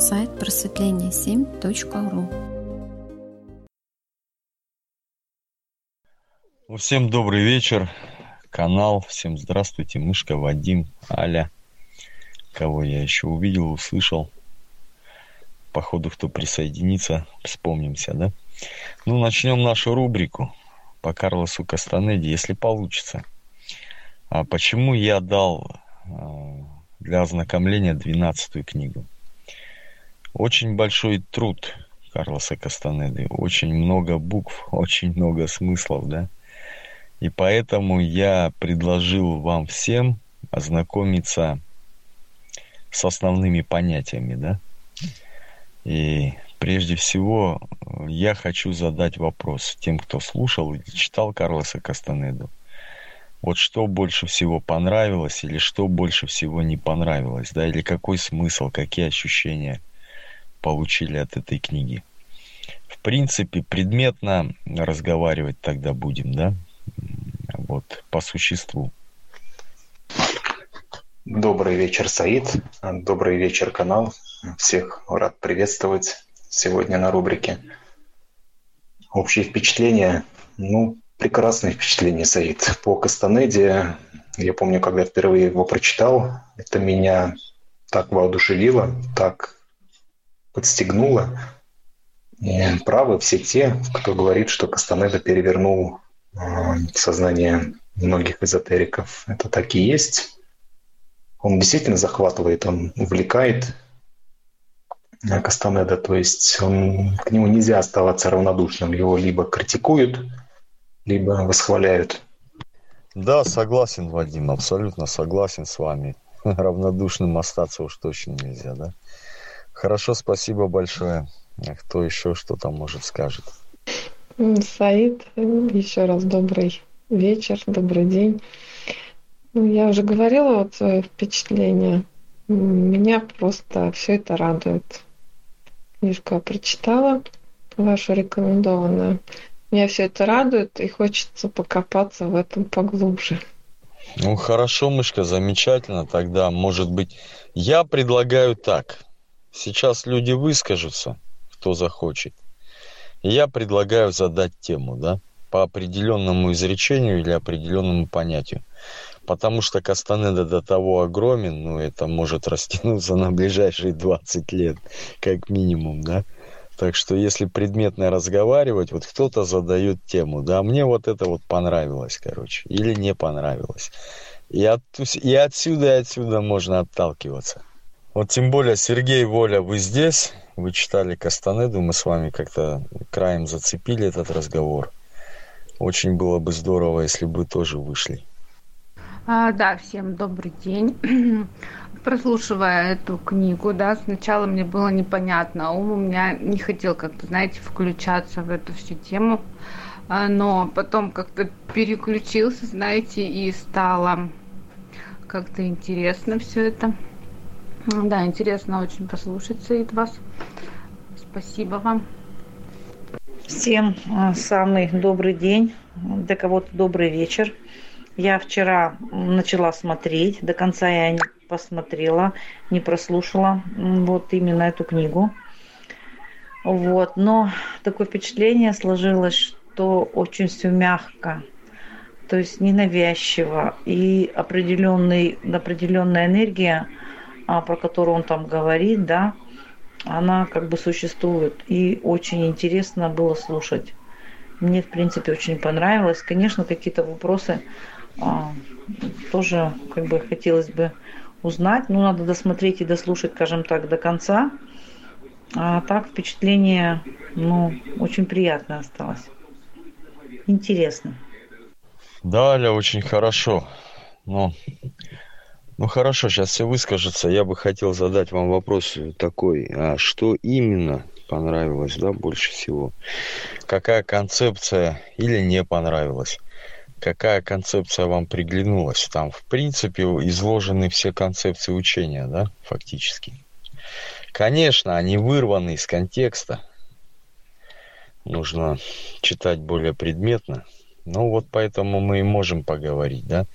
сайт просветление7.ру. Ну, всем добрый вечер, канал, всем здравствуйте, Мышка, Вадим, Аля, кого я еще увидел, услышал. Походу, кто присоединится, вспомнимся, да? Ну, начнем нашу рубрику по Карлосу Кастанеде, если получится. А почему я дал а, для ознакомления двенадцатую книгу? Очень большой труд Карлоса Кастанеды, очень много букв, очень много смыслов, да? И поэтому я предложил вам всем ознакомиться с основными понятиями, да? И прежде всего я хочу задать вопрос тем, кто слушал или читал Карлоса Кастанеду. Вот что больше всего понравилось или что больше всего не понравилось, да, или какой смысл, какие ощущения получили от этой книги. В принципе, предметно разговаривать тогда будем, да, вот, по существу. Добрый вечер, Саид. Добрый вечер, канал. Всех рад приветствовать сегодня на рубрике. Общие впечатления. Ну, прекрасные впечатления, Саид. По Кастанеде, я помню, когда впервые его прочитал, это меня так воодушевило, так подстегнуло. Правы все те, кто говорит, что Кастанеда перевернул а, сознание многих эзотериков. Это так и есть. Он действительно захватывает, он увлекает Кастанеда, то есть он, к нему нельзя оставаться равнодушным. Его либо критикуют, либо восхваляют. Да, согласен, Вадим, абсолютно согласен с вами. Равнодушным остаться уж точно нельзя, да? Хорошо, спасибо большое. Кто еще что там может скажет? Саид, еще раз добрый вечер, добрый день. Ну, я уже говорила вот свое впечатление. Меня просто все это радует. Книжку я прочитала, вашу рекомендованную. Меня все это радует, и хочется покопаться в этом поглубже. Ну хорошо, мышка, замечательно. Тогда, может быть, я предлагаю так. Сейчас люди выскажутся, кто захочет я предлагаю задать тему, да, по определенному изречению или определенному понятию. Потому что Кастанеда до того огромен, ну, это может растянуться на ближайшие 20 лет, как минимум, да. Так что если предметно разговаривать, вот кто-то задает тему, да, мне вот это вот понравилось, короче, или не понравилось. И, от, и отсюда и отсюда можно отталкиваться. Вот тем более, Сергей Воля, вы здесь, вы читали Кастанеду, мы с вами как-то краем зацепили этот разговор. Очень было бы здорово, если бы вы тоже вышли. А, да, всем добрый день. Прослушивая эту книгу, да, сначала мне было непонятно, ум у меня не хотел как-то, знаете, включаться в эту всю тему, а, но потом как-то переключился, знаете, и стало как-то интересно все это. Да, интересно очень послушать, Саид, вас. Спасибо вам. Всем а, самый добрый день, для кого-то добрый вечер. Я вчера начала смотреть, до конца я не посмотрела, не прослушала вот именно эту книгу. Вот, но такое впечатление сложилось, что очень все мягко, то есть ненавязчиво и определенный, определенная энергия – про которую он там говорит, да, она как бы существует. И очень интересно было слушать. Мне, в принципе, очень понравилось. Конечно, какие-то вопросы а, тоже как бы хотелось бы узнать. Ну, надо досмотреть и дослушать, скажем так, до конца. А так впечатление, ну, очень приятное осталось. Интересно. Да, Аля, очень хорошо. Но ну хорошо, сейчас все выскажутся. Я бы хотел задать вам вопрос такой. А что именно понравилось, да, больше всего? Какая концепция или не понравилась? Какая концепция вам приглянулась? Там, в принципе, изложены все концепции учения, да, фактически. Конечно, они вырваны из контекста. Нужно читать более предметно. Ну вот поэтому мы и можем поговорить, да.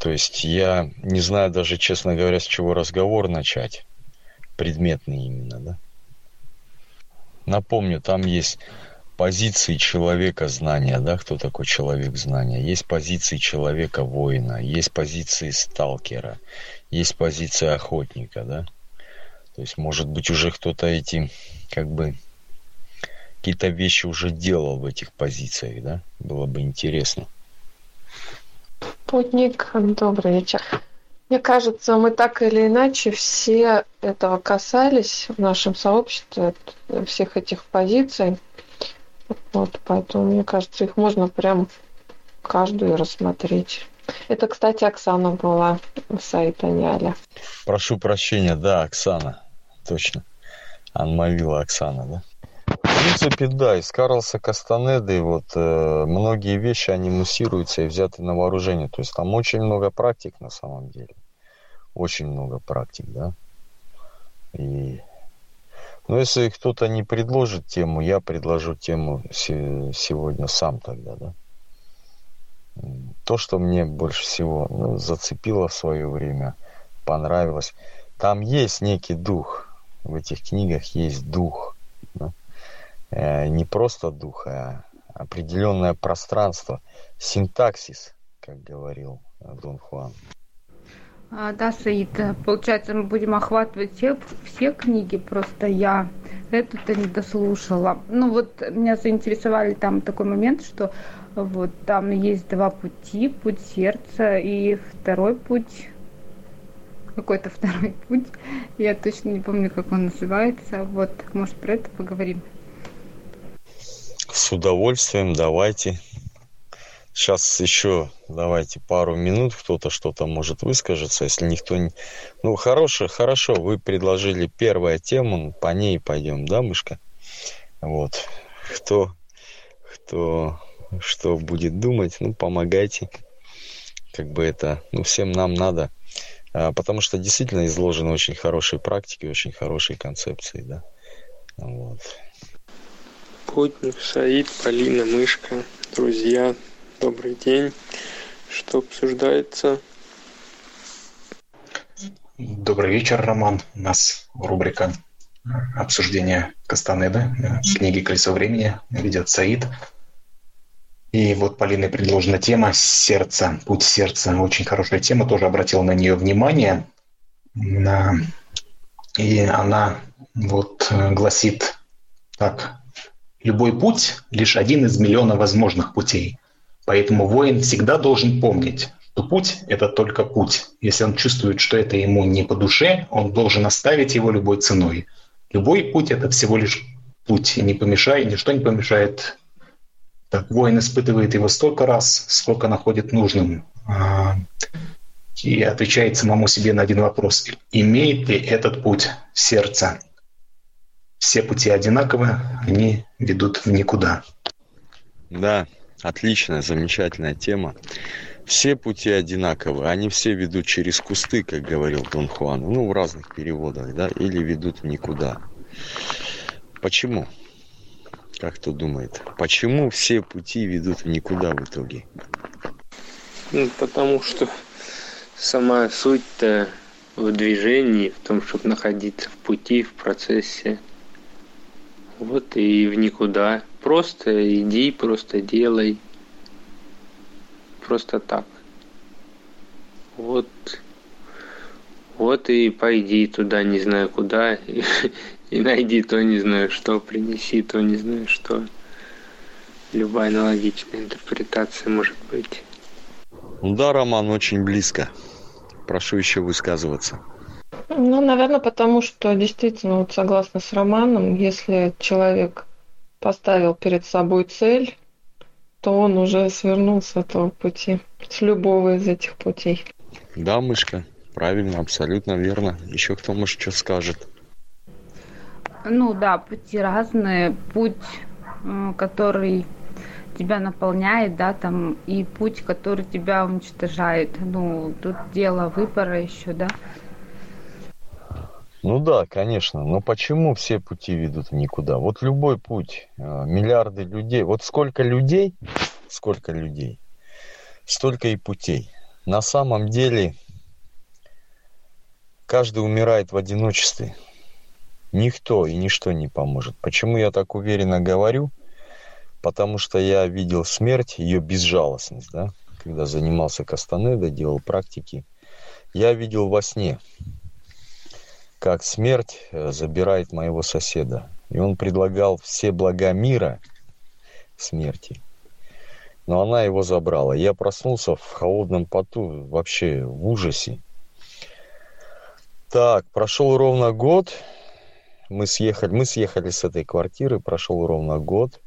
То есть я не знаю даже, честно говоря, с чего разговор начать. предметные именно, да. Напомню, там есть позиции человека знания, да, кто такой человек знания. Есть позиции человека воина, есть позиции сталкера, есть позиция охотника, да. То есть, может быть, уже кто-то эти, как бы, какие-то вещи уже делал в этих позициях, да? Было бы интересно. Путник, добрый вечер. Мне кажется, мы так или иначе все этого касались в нашем сообществе, всех этих позиций. Вот, поэтому, мне кажется, их можно прям каждую рассмотреть. Это, кстати, Оксана была, сайт Аняля. Прошу прощения, да, Оксана, точно. Анмавила Оксана, да? В принципе, да, из Карлса Кастанеды вот э, многие вещи, они муссируются и взяты на вооружение. То есть там очень много практик на самом деле очень много практик, да. И но ну, если кто-то не предложит тему, я предложу тему сегодня сам тогда, да. То, что мне больше всего ну, зацепило в свое время, понравилось. Там есть некий дух. В этих книгах есть дух. Да? Э, не просто дух, а определенное пространство, синтаксис, как говорил Дон Хуан. А, да, Саид, получается, мы будем охватывать все, все книги, просто я эту-то не дослушала. Ну вот меня заинтересовали там такой момент, что вот там есть два пути, путь сердца и второй путь, какой-то второй путь, я точно не помню, как он называется, вот, может, про это поговорим. С удовольствием, давайте. Сейчас еще давайте пару минут, кто-то что-то может выскажется, если никто не... Ну, хорошо, хорошо, вы предложили первую тему, по ней пойдем, да, мышка? Вот. Кто, кто что будет думать, ну, помогайте. Как бы это, ну, всем нам надо. А, потому что действительно изложены очень хорошие практики, очень хорошие концепции, да. Вот. Путник, Саид, Полина, Мышка, друзья, Добрый день. Что обсуждается? Добрый вечер, Роман. У нас рубрика обсуждения Кастанеды, книги «Колесо времени» ведет Саид. И вот Полиной предложена тема «Сердце», «Путь сердца». Очень хорошая тема, тоже обратил на нее внимание. И она вот гласит так. «Любой путь – лишь один из миллиона возможных путей. Поэтому воин всегда должен помнить, что путь – это только путь. Если он чувствует, что это ему не по душе, он должен оставить его любой ценой. Любой путь – это всего лишь путь, и не помешает, ничто не помешает. Так, воин испытывает его столько раз, сколько находит нужным. А, и отвечает самому себе на один вопрос. Имеет ли этот путь сердце? Все пути одинаковы, они ведут в никуда. Да, Отличная, замечательная тема. Все пути одинаковы, они все ведут через кусты, как говорил Дон Хуан, ну, в разных переводах, да, или ведут в никуда. Почему? Как кто думает? Почему все пути ведут в никуда в итоге? Ну, потому что сама суть-то в движении, в том, чтобы находиться в пути, в процессе. Вот и в никуда. Просто иди, просто делай. Просто так. Вот. Вот и пойди туда, не знаю куда, и, найди то, не знаю что, принеси то, не знаю что. Любая аналогичная интерпретация может быть. Да, Роман, очень близко. Прошу еще высказываться. Ну, наверное, потому что действительно, вот согласно с Романом, если человек поставил перед собой цель, то он уже свернул с этого пути, с любого из этих путей. Да, мышка, правильно, абсолютно верно. Еще кто, может, что скажет? Ну да, пути разные. Путь, который тебя наполняет, да, там, и путь, который тебя уничтожает. Ну, тут дело выбора еще, да. Ну да, конечно. Но почему все пути ведут никуда? Вот любой путь, а, миллиарды людей. Вот сколько людей, сколько людей, столько и путей. На самом деле каждый умирает в одиночестве. Никто и ничто не поможет. Почему я так уверенно говорю? Потому что я видел смерть, ее безжалостность, да, когда занимался Кастанедо, делал практики. Я видел во сне, как смерть э, забирает моего соседа. И он предлагал все блага мира смерти. Но она его забрала. Я проснулся в холодном поту, вообще в ужасе. Так, прошел ровно год. Мы съехали, мы съехали с этой квартиры, прошел ровно год.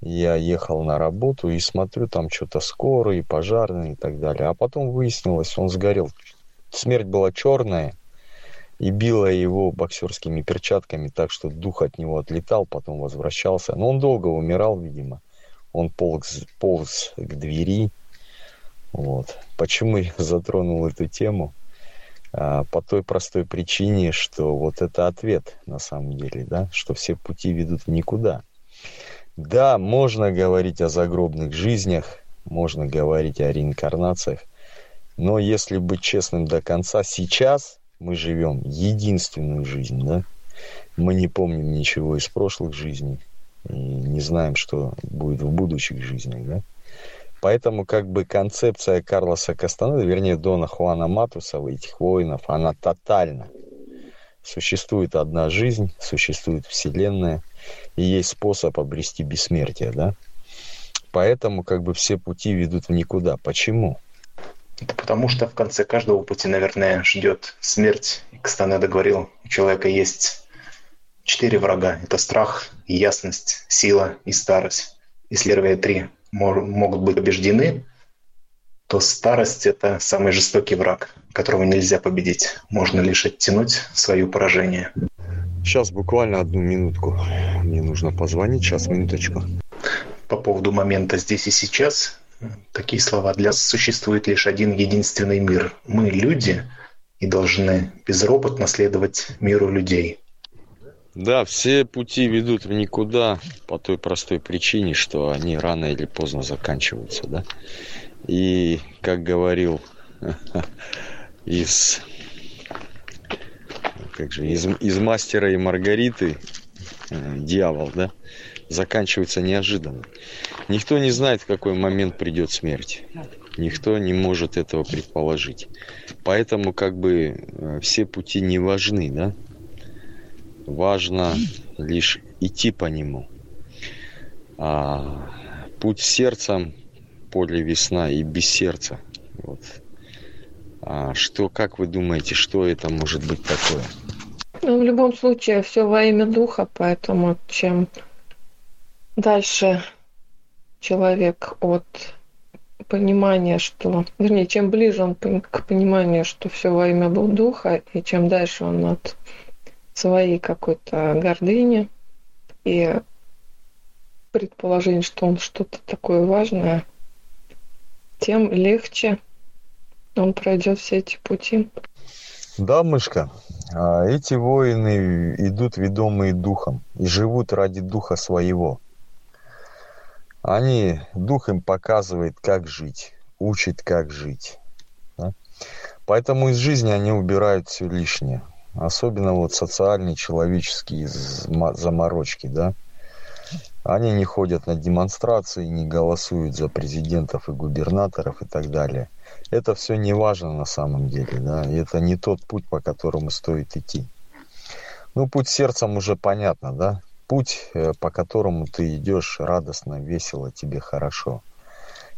Я ехал на работу и смотрю, там что-то скорые, пожарные и так далее. А потом выяснилось, он сгорел. Смерть была черная и била его боксерскими перчатками так, что дух от него отлетал, потом возвращался. Но он долго умирал, видимо. Он полз, полз к двери. Вот. Почему я затронул эту тему? А, по той простой причине, что вот это ответ на самом деле, да, что все пути ведут никуда. Да, можно говорить о загробных жизнях, можно говорить о реинкарнациях, но если быть честным до конца, сейчас мы живем единственную жизнь, да? Мы не помним ничего из прошлых жизней и не знаем, что будет в будущих жизнях, да? Поэтому как бы концепция Карлоса Кастанеда, вернее Дона Хуана Матусова, этих воинов, она тотальна. Существует одна жизнь, существует Вселенная, и есть способ обрести бессмертие, да? Поэтому как бы все пути ведут в никуда. Почему? Это потому что в конце каждого пути, наверное, ждет смерть. И Кастанеда говорил, у человека есть четыре врага. Это страх, ясность, сила и старость. Если РВ-3 могут быть побеждены, то старость – это самый жестокий враг, которого нельзя победить. Можно лишь оттянуть свое поражение. Сейчас буквально одну минутку. Мне нужно позвонить. Сейчас, минуточку. По поводу момента здесь и сейчас, такие слова. Для нас существует лишь один единственный мир. Мы люди и должны безропотно следовать миру людей – да, все пути ведут в никуда по той простой причине, что они рано или поздно заканчиваются, да. И, как говорил из, как же, из, из мастера и Маргариты э, дьявол, да, заканчивается неожиданно. Никто не знает, в какой момент придет смерть. Никто не может этого предположить. Поэтому как бы э, все пути не важны, да важно лишь идти по нему. А путь сердцем, поле весна и без сердца. Вот. А что, как вы думаете, что это может быть такое? Ну, в любом случае, все во имя духа, поэтому чем дальше человек от понимания, что, вернее, чем ближе он к пониманию, что все во имя духа, и чем дальше он от своей какой-то гордыни и предположение, что он что-то такое важное, тем легче он пройдет все эти пути. Да, мышка, а эти воины идут ведомые духом и живут ради духа своего. Они, дух им показывает, как жить, учит, как жить. Да? Поэтому из жизни они убирают все лишнее особенно вот социальные, человеческие заморочки, да, они не ходят на демонстрации, не голосуют за президентов и губернаторов и так далее. Это все не важно на самом деле, да, это не тот путь, по которому стоит идти. Ну, путь сердцем уже понятно, да, путь, э, по которому ты идешь радостно, весело, тебе хорошо.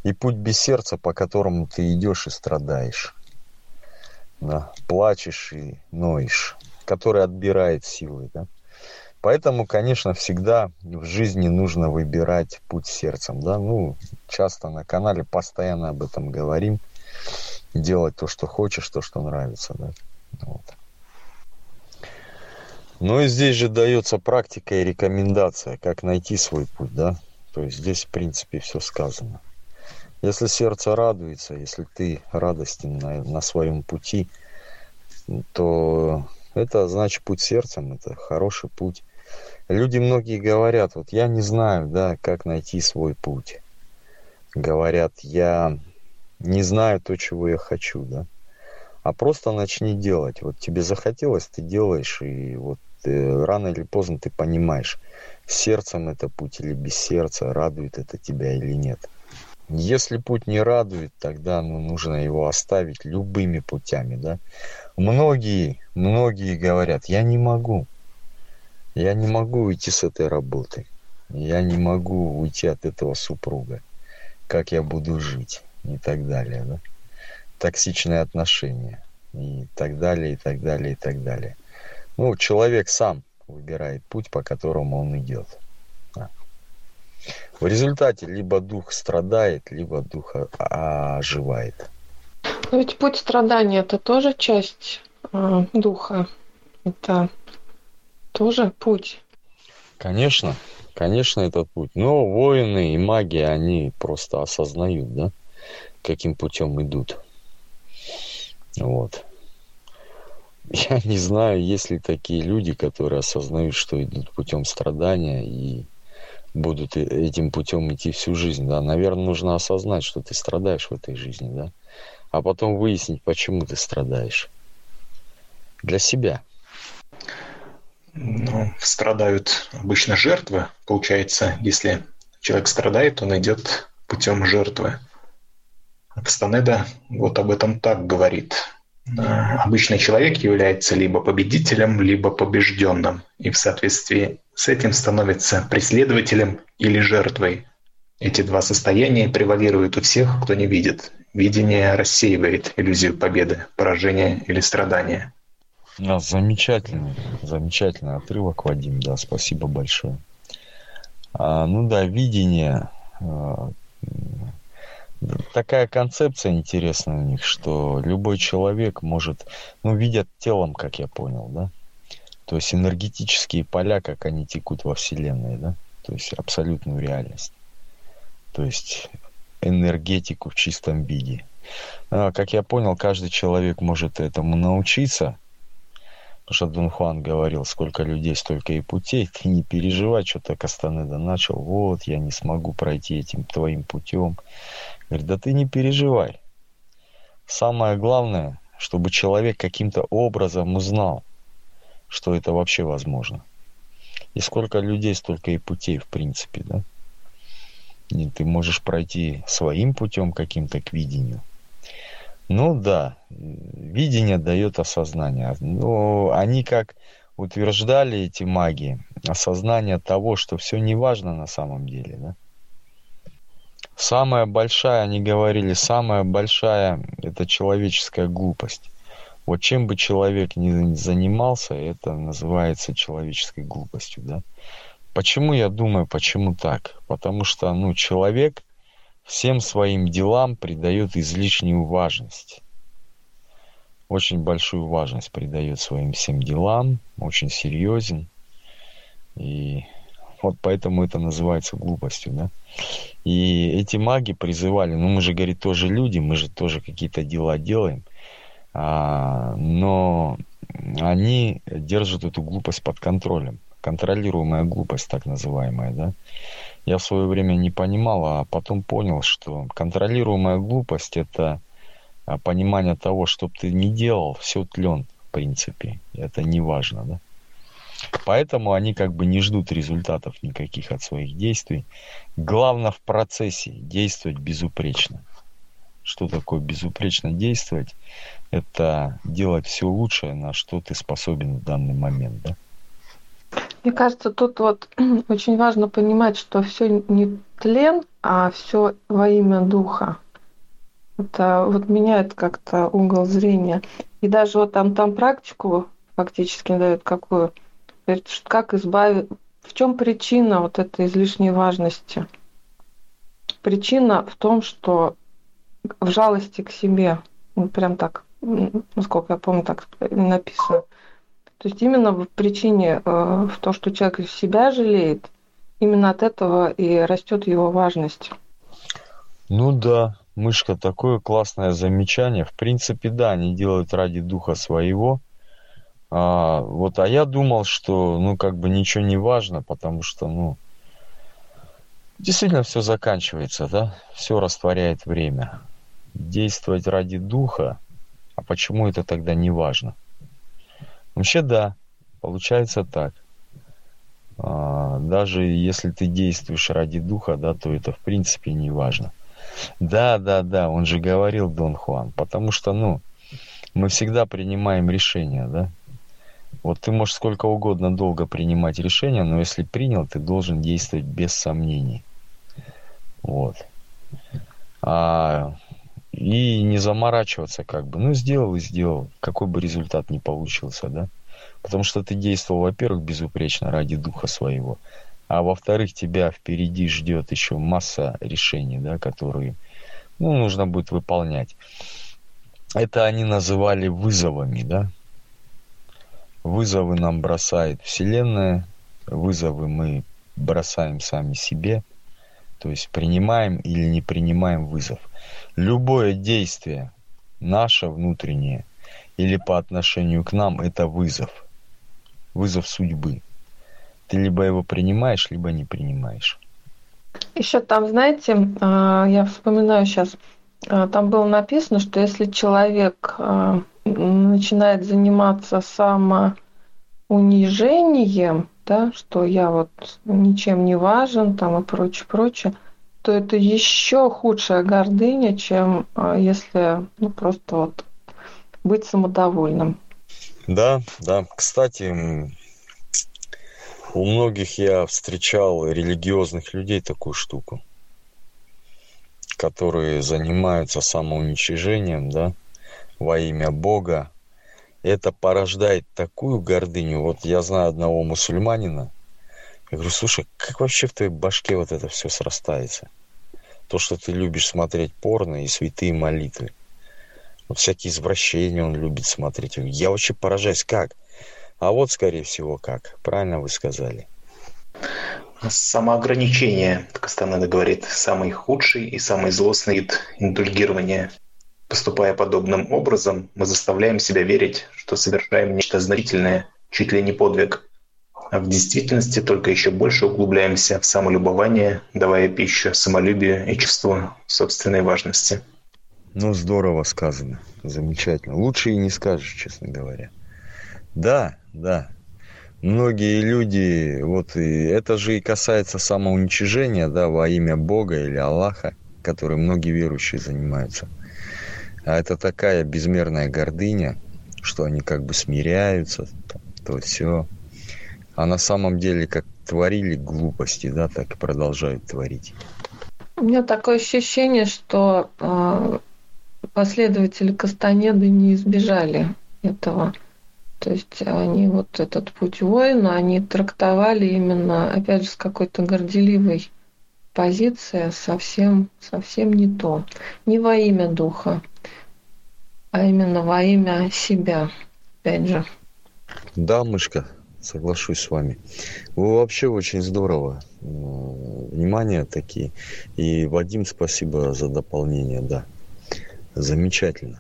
И путь без сердца, по которому ты идешь и страдаешь да, плачешь и ноешь, который отбирает силы. Да? Поэтому, конечно, всегда в жизни нужно выбирать путь сердцем. Да? Ну, часто на канале постоянно об этом говорим. Делать то, что хочешь, то, что нравится. Да? Вот. Ну и здесь же дается практика и рекомендация, как найти свой путь, да. То есть здесь, в принципе, все сказано. Если сердце радуется, если ты радостен на, на своем пути, то это значит путь сердцем, это хороший путь. Люди многие говорят, вот я не знаю, да, как найти свой путь. Говорят, я не знаю то, чего я хочу, да. А просто начни делать. Вот тебе захотелось, ты делаешь, и вот ты, рано или поздно ты понимаешь, сердцем это путь или без сердца, радует это тебя или нет. Если путь не радует, тогда ну, нужно его оставить любыми путями, да. Многие, многие говорят, я не могу, я не могу уйти с этой работы, я не могу уйти от этого супруга, как я буду жить и так далее, да. Токсичные отношения и так далее, и так далее, и так далее. Ну, человек сам выбирает путь, по которому он идет. В результате либо дух страдает, либо дух оживает. Но ведь путь страдания это тоже часть э, духа. Это тоже путь. Конечно, конечно, это путь. Но воины и маги, они просто осознают, да, каким путем идут. Вот. Я не знаю, есть ли такие люди, которые осознают, что идут путем страдания и будут этим путем идти всю жизнь, да, наверное, нужно осознать, что ты страдаешь в этой жизни, да, а потом выяснить, почему ты страдаешь. Для себя. Ну, страдают обычно жертвы. Получается, если человек страдает, он идет путем жертвы. Кастанеда вот об этом так говорит. Э, обычный человек является либо победителем, либо побежденным, и в соответствии с этим становится преследователем или жертвой. Эти два состояния превалируют у всех, кто не видит. Видение рассеивает иллюзию победы, поражения или страдания. Да, замечательный, замечательный отрывок, Вадим, да, спасибо большое. А, ну да, видение, а, такая концепция интересная у них, что любой человек может, ну, видят телом, как я понял, да, то есть энергетические поля, как они текут во Вселенной, да, то есть абсолютную реальность, то есть энергетику в чистом виде. А, как я понял, каждый человек может этому научиться, Потому что Дон Хуан говорил, сколько людей, столько и путей. Ты не переживай, что-то Кастанеда начал. Вот, я не смогу пройти этим твоим путем. Говорит, да ты не переживай. Самое главное, чтобы человек каким-то образом узнал, что это вообще возможно. И сколько людей, столько и путей, в принципе, да? И ты можешь пройти своим путем каким-то к видению. Ну да, видение дает осознание. Но они как утверждали эти маги, осознание того, что все не важно на самом деле, да? Самая большая, они говорили, самая большая – это человеческая глупость. Вот чем бы человек ни занимался, это называется человеческой глупостью, да. Почему я думаю, почему так? Потому что, ну, человек всем своим делам придает излишнюю важность. Очень большую важность придает своим всем делам, очень серьезен. И вот поэтому это называется глупостью, да. И эти маги призывали, ну мы же, говорит, тоже люди, мы же тоже какие-то дела делаем, а, но они держат эту глупость под контролем. Контролируемая глупость, так называемая, да. Я в свое время не понимал, а потом понял, что контролируемая глупость это а, понимание того, что ты не делал, все тлен, в принципе. Это не важно, да. Поэтому они как бы не ждут результатов никаких от своих действий. Главное в процессе действовать безупречно. Что такое безупречно действовать? Это делать все лучшее, на что ты способен в данный момент. Да? Мне кажется, тут вот очень важно понимать, что все не тлен, а все во имя духа. Это вот меняет как-то угол зрения. И даже вот там, там практику фактически дает какую – как избавить... В чем причина вот этой излишней важности? Причина в том, что в жалости к себе, ну, прям так, насколько я помню, так написано. То есть именно в причине, э, в том, что человек себя жалеет, именно от этого и растет его важность. Ну да, мышка, такое классное замечание. В принципе, да, они делают ради духа своего, а, вот, а я думал, что, ну, как бы ничего не важно, потому что, ну, действительно все заканчивается, да, все растворяет время. Действовать ради духа, а почему это тогда не важно? Вообще, да, Получается так. А, даже если ты действуешь ради духа, да, то это в принципе не важно. Да, да, да, он же говорил Дон Хуан, потому что, ну, мы всегда принимаем решения, да. Вот ты можешь сколько угодно долго принимать решения, но если принял, ты должен действовать без сомнений. Вот. А, и не заморачиваться как бы. Ну, сделал и сделал. Какой бы результат ни получился, да. Потому что ты действовал, во-первых, безупречно ради духа своего. А во-вторых, тебя впереди ждет еще масса решений, да, которые ну, нужно будет выполнять. Это они называли вызовами, да. Вызовы нам бросает Вселенная, вызовы мы бросаем сами себе, то есть принимаем или не принимаем вызов. Любое действие наше внутреннее или по отношению к нам – это вызов – вызов судьбы. Ты либо его принимаешь, либо не принимаешь. Еще там, знаете, а, я вспоминаю сейчас, а, там было написано, что если человек а, начинает заниматься самоунижением, да, что я вот ничем не важен, там и прочее, прочее, то это еще худшая гордыня, чем если ну, просто вот быть самодовольным. Да, да. Кстати, у многих я встречал религиозных людей такую штуку, которые занимаются самоуничижением, да, во имя Бога. Это порождает такую гордыню. Вот я знаю одного мусульманина. Я говорю, слушай, как вообще в твоей башке вот это все срастается? То, что ты любишь смотреть порно и святые молитвы. Вот всякие извращения он любит смотреть. Я вообще поражаюсь, как? А вот, скорее всего, как. Правильно вы сказали. Самоограничение, Кастанеда говорит, самый худший и самый злостный вид индульгирования. Поступая подобным образом, мы заставляем себя верить, что совершаем нечто значительное, чуть ли не подвиг. А в действительности только еще больше углубляемся в самолюбование, давая пищу самолюбию и чувству собственной важности. Ну, здорово сказано. Замечательно. Лучше и не скажешь, честно говоря. Да, да. Многие люди, вот и это же и касается самоуничижения, да, во имя Бога или Аллаха, которым многие верующие занимаются. А это такая безмерная гордыня, что они как бы смиряются, то все. А на самом деле, как творили глупости, да, так и продолжают творить. У меня такое ощущение, что а, последователи Кастанеды не избежали этого. То есть они вот этот путь воина, они трактовали именно, опять же, с какой-то горделивой позиции, совсем, совсем не то. Не во имя духа, а именно во имя себя, опять же. Да, мышка, соглашусь с вами. Вы вообще очень здорово. Внимание такие. И Вадим, спасибо за дополнение, да. Замечательно.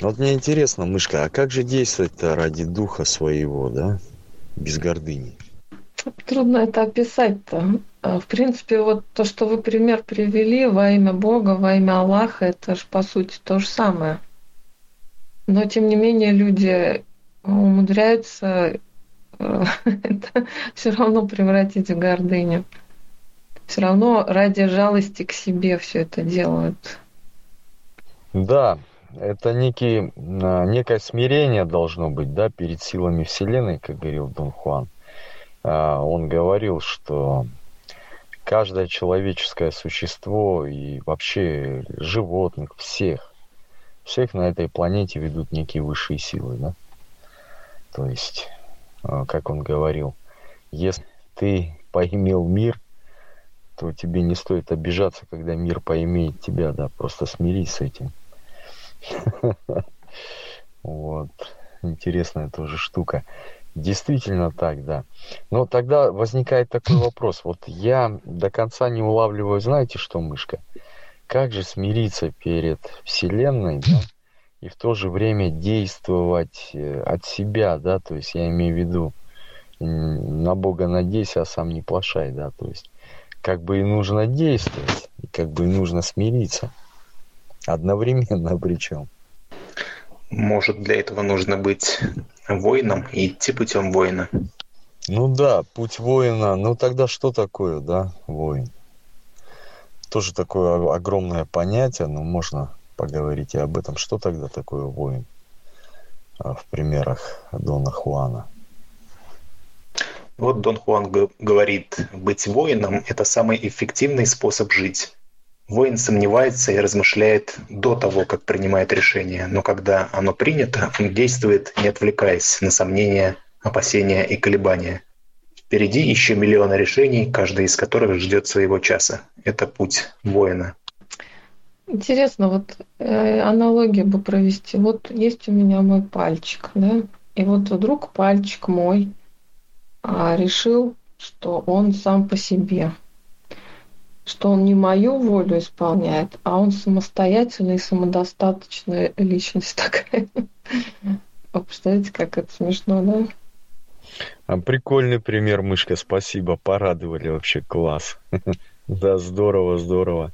Вот мне интересно, мышка, а как же действовать-то ради духа своего, да, без гордыни? Трудно это описать-то. А, в принципе, вот то, что вы пример привели во имя Бога, во имя Аллаха, это же по сути то же самое. Но тем не менее люди умудряются э, это все равно превратить в гордыню. Все равно ради жалости к себе все это делают. Да, это некий, а, некое смирение должно быть, да, перед силами Вселенной, как говорил Дон Хуан. А, он говорил, что каждое человеческое существо и вообще животных, всех, всех на этой планете ведут некие высшие силы, да. То есть, а, как он говорил, если ты поимел мир, то тебе не стоит обижаться, когда мир поимеет тебя, да, просто смирись с этим. Вот. Интересная тоже штука. Действительно так, да. Но тогда возникает такой вопрос. Вот я до конца не улавливаю, знаете что, мышка? Как же смириться перед Вселенной, да? И в то же время действовать э, от себя, да? То есть я имею в виду, на Бога надейся, а сам не плашай, да? То есть как бы и нужно действовать, и как бы и нужно смириться. Одновременно причем. Может, для этого нужно быть воином и идти путем воина? Ну да, путь воина. Ну тогда что такое, да, воин? Тоже такое огромное понятие, но можно поговорить и об этом. Что тогда такое воин? А, в примерах Дона Хуана. Вот Дон Хуан говорит, быть воином – это самый эффективный способ жить. Воин сомневается и размышляет до того, как принимает решение, но когда оно принято, он действует, не отвлекаясь на сомнения, опасения и колебания. Впереди еще миллионы решений, каждый из которых ждет своего часа. Это путь воина. Интересно, вот э, аналогию бы провести. Вот есть у меня мой пальчик, да, и вот вдруг пальчик мой а, решил, что он сам по себе что он не мою волю исполняет, а он самостоятельная и самодостаточная личность такая. Вы представляете, как это смешно, да? А прикольный пример, мышка, спасибо, порадовали вообще, класс. Да, здорово, здорово.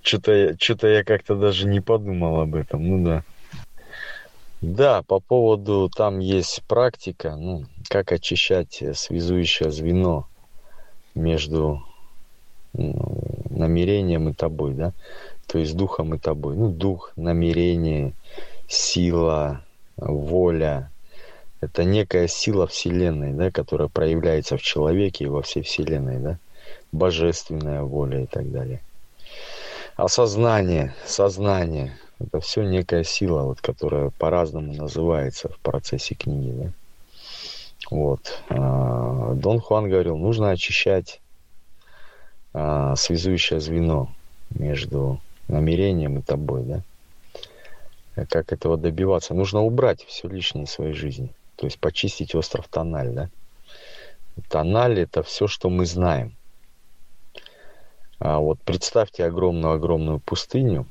Что-то что я как-то даже не подумал об этом, ну да. Да, по поводу, там есть практика, ну, как очищать связующее звено между намерением и тобой, да, то есть духом и тобой. Ну, дух, намерение, сила, воля, это некая сила Вселенной, да, которая проявляется в человеке и во всей Вселенной, да, божественная воля и так далее. Осознание, сознание, это все некая сила, вот, которая по-разному называется в процессе книги, да. Вот. А, Дон Хуан говорил, нужно очищать а, связующее звено между намерением и тобой, да? А как этого добиваться? Нужно убрать все лишнее из своей жизни. То есть почистить остров Тональ, да? Тональ – это все, что мы знаем. А вот представьте огромную-огромную пустыню,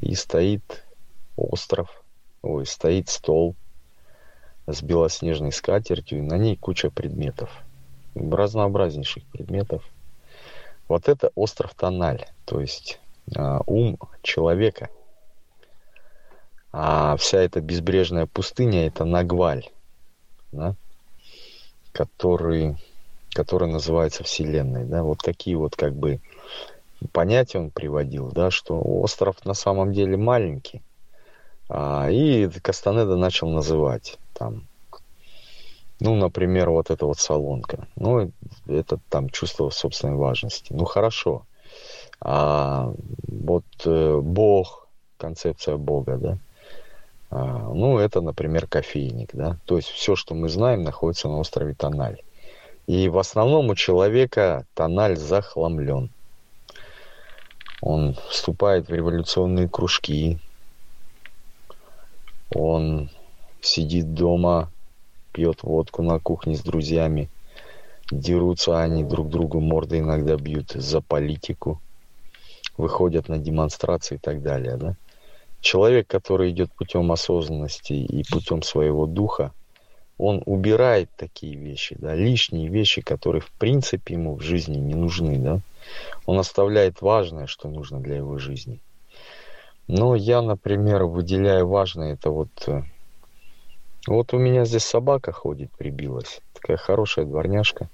и стоит остров, ой, стоит стол с белоснежной скатертью, и на ней куча предметов, разнообразнейших предметов – вот это остров Тональ, то есть э, ум человека. А вся эта безбрежная пустыня это Нагваль, да, который, который называется Вселенной. Да? Вот такие вот как бы понятия он приводил, да, что остров на самом деле маленький. А, и Кастанеда начал называть там ну, например, вот эта вот салонка. Ну, это там чувство собственной важности. Ну, хорошо. А вот э, Бог, концепция Бога, да. А, ну, это, например, кофейник, да. То есть все, что мы знаем, находится на острове Тональ. И в основном у человека Тональ захламлен. Он вступает в революционные кружки. Он сидит дома пьет водку на кухне с друзьями. Дерутся они друг другу, морды иногда бьют за политику. Выходят на демонстрации и так далее. Да? Человек, который идет путем осознанности и путем своего духа, он убирает такие вещи, да, лишние вещи, которые в принципе ему в жизни не нужны, да. Он оставляет важное, что нужно для его жизни. Но я, например, выделяю важное, это вот э, вот у меня здесь собака ходит, прибилась. Такая хорошая дворняжка.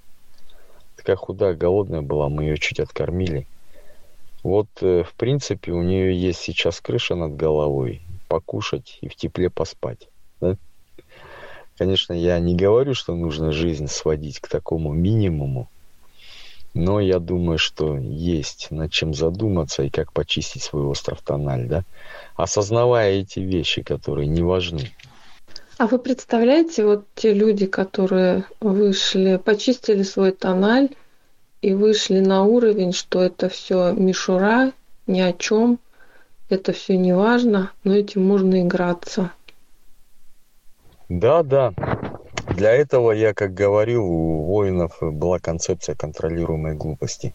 Такая худая, голодная была, мы ее чуть откормили. Вот, э, в принципе, у нее есть сейчас крыша над головой, покушать и в тепле поспать. Да? Конечно, я не говорю, что нужно жизнь сводить к такому минимуму, но я думаю, что есть над чем задуматься и как почистить свой остров Тональ, да? Осознавая эти вещи, которые не важны. А вы представляете, вот те люди, которые вышли, почистили свой тональ и вышли на уровень, что это все мишура, ни о чем, это все не важно, но этим можно играться. Да, да. Для этого я, как говорил, у воинов была концепция контролируемой глупости.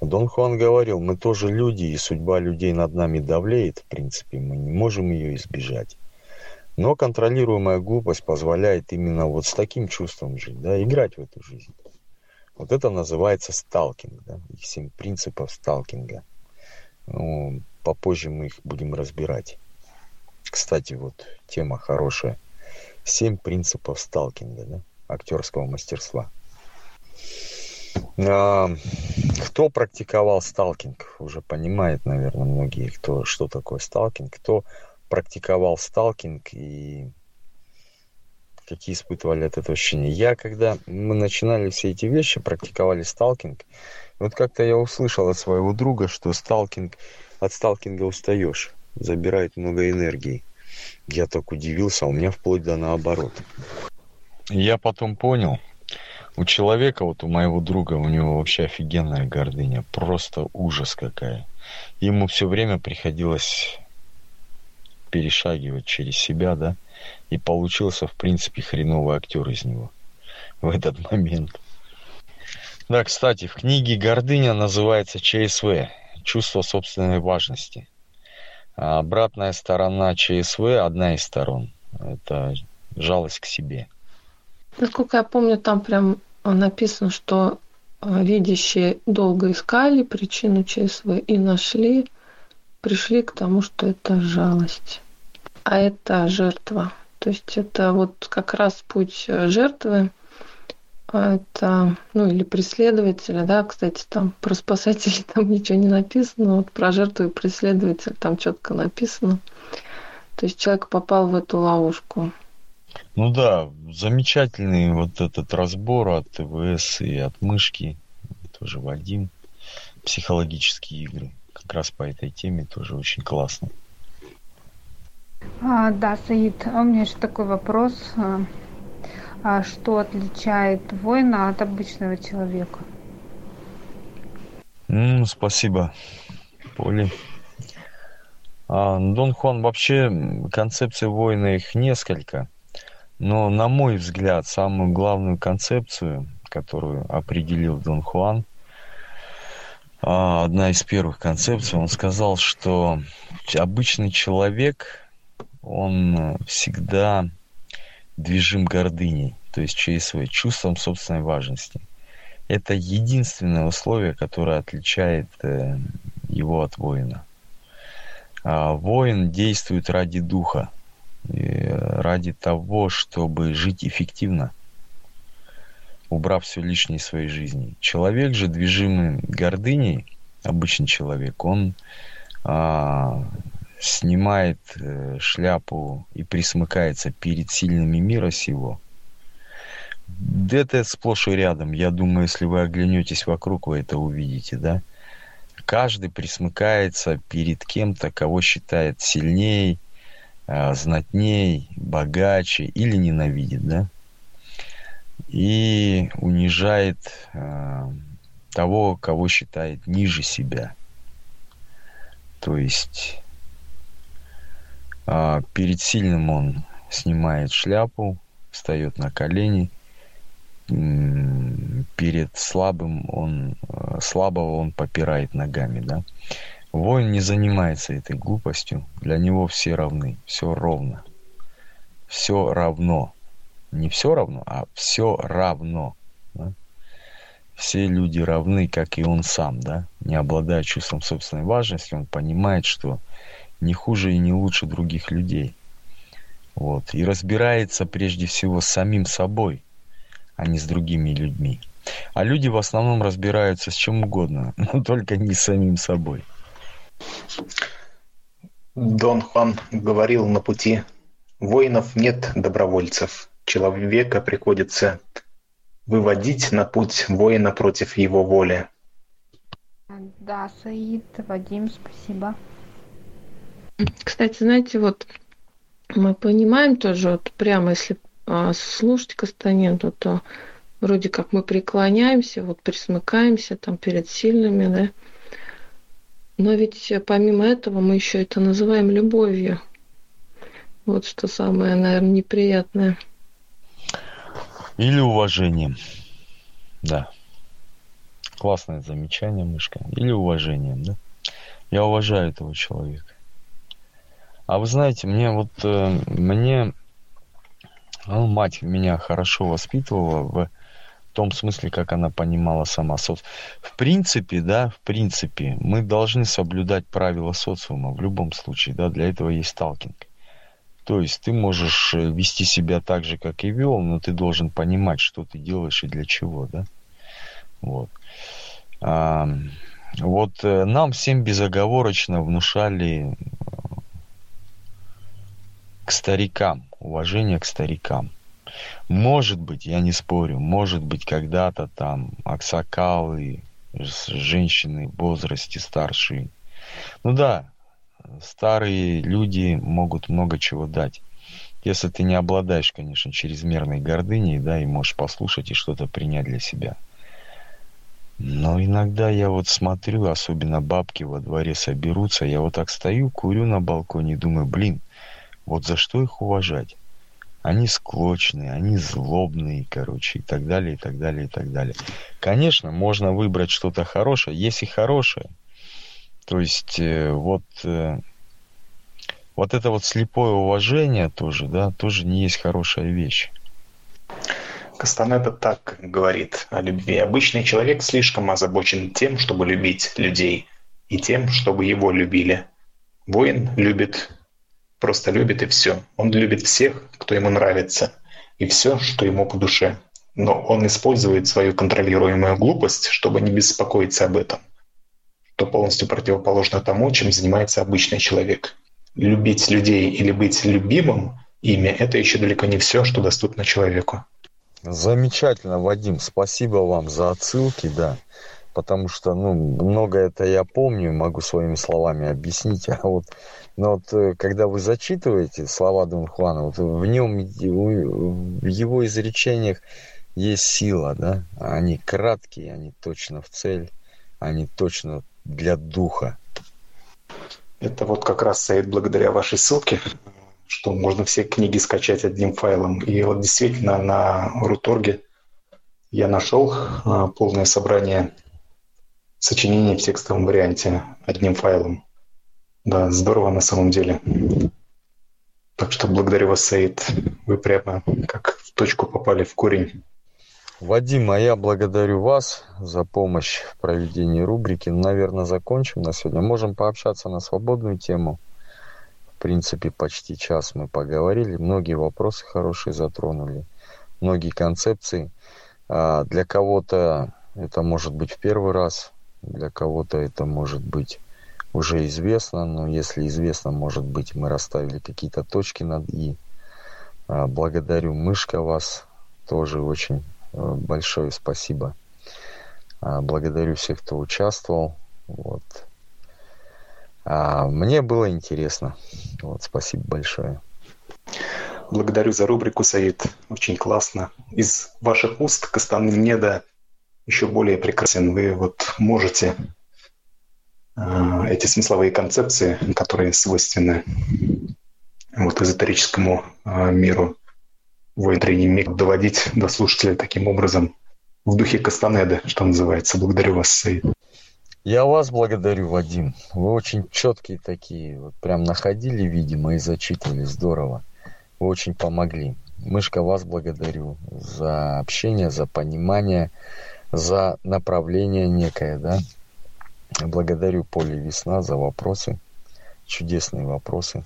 Дон Хуан говорил, мы тоже люди, и судьба людей над нами давлеет, в принципе, мы не можем ее избежать. Но контролируемая глупость позволяет именно вот с таким чувством жить, да, играть в эту жизнь. Вот это называется сталкинг, да, их семь принципов сталкинга. Ну, попозже мы их будем разбирать. кстати, вот тема хорошая. Семь принципов сталкинга, да, актерского мастерства. А, кто практиковал сталкинг, уже понимает, наверное, многие, кто, что такое сталкинг, кто практиковал сталкинг и какие испытывали от этого ощущения. Я, когда мы начинали все эти вещи, практиковали сталкинг, вот как-то я услышал от своего друга, что сталкинг, от сталкинга устаешь, забирает много энергии. Я так удивился, а у меня вплоть до наоборот. Я потом понял, у человека, вот у моего друга, у него вообще офигенная гордыня, просто ужас какая. Ему все время приходилось перешагивать через себя, да, и получился, в принципе, хреновый актер из него в этот момент. Да, кстати, в книге «Гордыня» называется ЧСВ – «Чувство собственной важности». А обратная сторона ЧСВ – одна из сторон – это жалость к себе. Насколько я помню, там прям написано, что а, видящие долго искали причину ЧСВ и нашли, пришли к тому, что это жалость, а это жертва. То есть это вот как раз путь э, жертвы, а это, ну, или преследователя, да, кстати, там про спасателей там ничего не написано, вот про жертву и преследователя там четко написано. То есть человек попал в эту ловушку. Ну да, замечательный вот этот разбор от ТВС и от мышки, тоже Вадим, психологические игры. Как раз по этой теме тоже очень классно. А, да, Саид, а у меня еще такой вопрос. А, а что отличает воина от обычного человека? Mm, спасибо, Поли. А, Дон Хуан, вообще концепции воина их несколько. Но, на мой взгляд, самую главную концепцию, которую определил Дон Хуан, одна из первых концепций, он сказал, что обычный человек он всегда движим гордыней, то есть ЧСВ, чувством собственной важности. Это единственное условие, которое отличает э, его от воина. А воин действует ради духа, ради того, чтобы жить эффективно, убрав все лишнее из своей жизни. Человек же, движимый гордыней, обычный человек, он а, снимает э, шляпу и присмыкается перед сильными мира сего, это сплошь и рядом. Я думаю, если вы оглянетесь вокруг, вы это увидите, да? Каждый присмыкается перед кем-то, кого считает сильней, э, знатней, богаче или ненавидит, да? И унижает э, того, кого считает ниже себя. То есть перед сильным он снимает шляпу, встает на колени. Перед слабым он, а, слабого он попирает ногами, да. Воин не занимается этой глупостью. Для него все равны, все ровно. Все равно. Не все равно, а все равно. Да? Все люди равны, как и он сам, да, не обладая чувством собственной важности, он понимает, что не хуже и не лучше других людей. Вот. И разбирается прежде всего с самим собой, а не с другими людьми. А люди в основном разбираются с чем угодно, но только не с самим собой. Дон Хуан говорил на пути, воинов нет добровольцев, человека приходится выводить на путь воина против его воли. Да, Саид, Вадим, спасибо. Кстати, знаете, вот мы понимаем тоже, вот прямо если а, слушать Кастанеду, то вроде как мы преклоняемся, вот присмыкаемся там перед сильными, да. Но ведь помимо этого мы еще это называем любовью. Вот что самое, наверное, неприятное. Или уважением. Да. Классное замечание, мышка. Или уважением, да. Я уважаю этого человека. А вы знаете, мне вот, э, мне, ну, мать меня хорошо воспитывала в том смысле, как она понимала сама соц. В принципе, да, в принципе, мы должны соблюдать правила социума в любом случае, да, для этого есть сталкинг. То есть ты можешь э, вести себя так же, как и вел, но ты должен понимать, что ты делаешь и для чего, да? Вот. А, вот э, нам всем безоговорочно внушали к старикам, уважение к старикам. Может быть, я не спорю, может быть, когда-то там аксакалы, женщины в возрасте старшие. Ну да, старые люди могут много чего дать. Если ты не обладаешь, конечно, чрезмерной гордыней, да, и можешь послушать и что-то принять для себя. Но иногда я вот смотрю, особенно бабки во дворе соберутся, я вот так стою, курю на балконе и думаю, блин, вот за что их уважать? Они склочные, они злобные, короче, и так далее, и так далее, и так далее. Конечно, можно выбрать что-то хорошее, есть и хорошее – то есть э, вот, э, вот это вот слепое уважение тоже, да, тоже не есть хорошая вещь. Кастанеда так говорит о любви. Обычный человек слишком озабочен тем, чтобы любить людей, и тем, чтобы его любили. Воин любит, просто любит и все. Он любит всех, кто ему нравится, и все, что ему по душе. Но он использует свою контролируемую глупость, чтобы не беспокоиться об этом – то полностью противоположно тому, чем занимается обычный человек. Любить людей или быть любимым ими – это еще далеко не все, что доступно человеку. Замечательно, Вадим, спасибо вам за отсылки, да. Потому что, ну, многое это я помню, могу своими словами объяснить. А вот, но вот э, когда вы зачитываете слова Дон Хуана, вот в нем, в его изречениях есть сила, да. Они краткие, они точно в цель, они точно для духа. Это вот как раз сайт благодаря вашей ссылке, что можно все книги скачать одним файлом. И вот действительно на Руторге я нашел а, полное собрание сочинений в текстовом варианте одним файлом. Да, здорово на самом деле. Так что благодарю вас, Саид. Вы прямо как в точку попали в корень. Вадим, а я благодарю вас за помощь в проведении рубрики. Ну, наверное, закончим на сегодня. Можем пообщаться на свободную тему. В принципе, почти час мы поговорили. Многие вопросы хорошие затронули. Многие концепции. А для кого-то это может быть в первый раз. Для кого-то это может быть уже известно. Но если известно, может быть, мы расставили какие-то точки над «и». А, благодарю Мышка вас тоже очень большое спасибо. А, благодарю всех, кто участвовал. Вот. А мне было интересно. Вот, спасибо большое. Благодарю за рубрику, Саид. Очень классно. Из ваших уст Кастанеда еще более прекрасен. Вы вот можете э, эти смысловые концепции, которые свойственны вот, эзотерическому э, миру, в внутренний миг доводить до слушателя таким образом в духе Кастанеды, что называется. Благодарю вас, Саид. Я вас благодарю, Вадим. Вы очень четкие такие, вот прям находили, видимо, и зачитывали. Здорово. Вы очень помогли. Мышка, вас благодарю за общение, за понимание, за направление некое, да. Благодарю Поле Весна за вопросы, чудесные вопросы.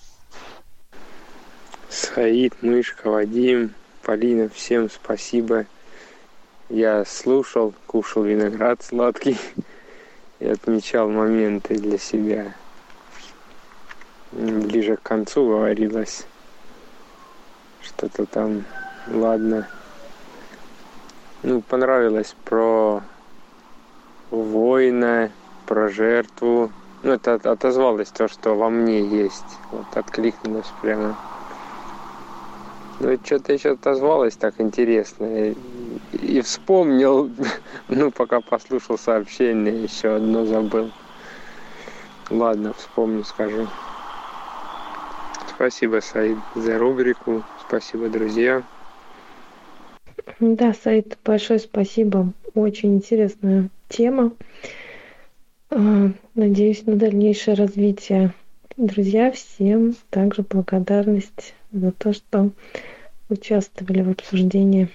Саид, Мышка, Вадим, Полина, всем спасибо. Я слушал, кушал виноград сладкий и отмечал моменты для себя. Ближе к концу говорилось что-то там, ладно. Ну, понравилось про воина, про жертву. Ну, это отозвалось то, что во мне есть. Вот откликнулось прямо. Ну, что-то еще отозвалось так интересно. И вспомнил, ну, пока послушал сообщение, еще одно забыл. Ладно, вспомню, скажу. Спасибо, Саид, за рубрику. Спасибо, друзья. Да, Саид, большое спасибо. Очень интересная тема. А, надеюсь на дальнейшее развитие. Друзья, всем также благодарность за то, что участвовали в обсуждении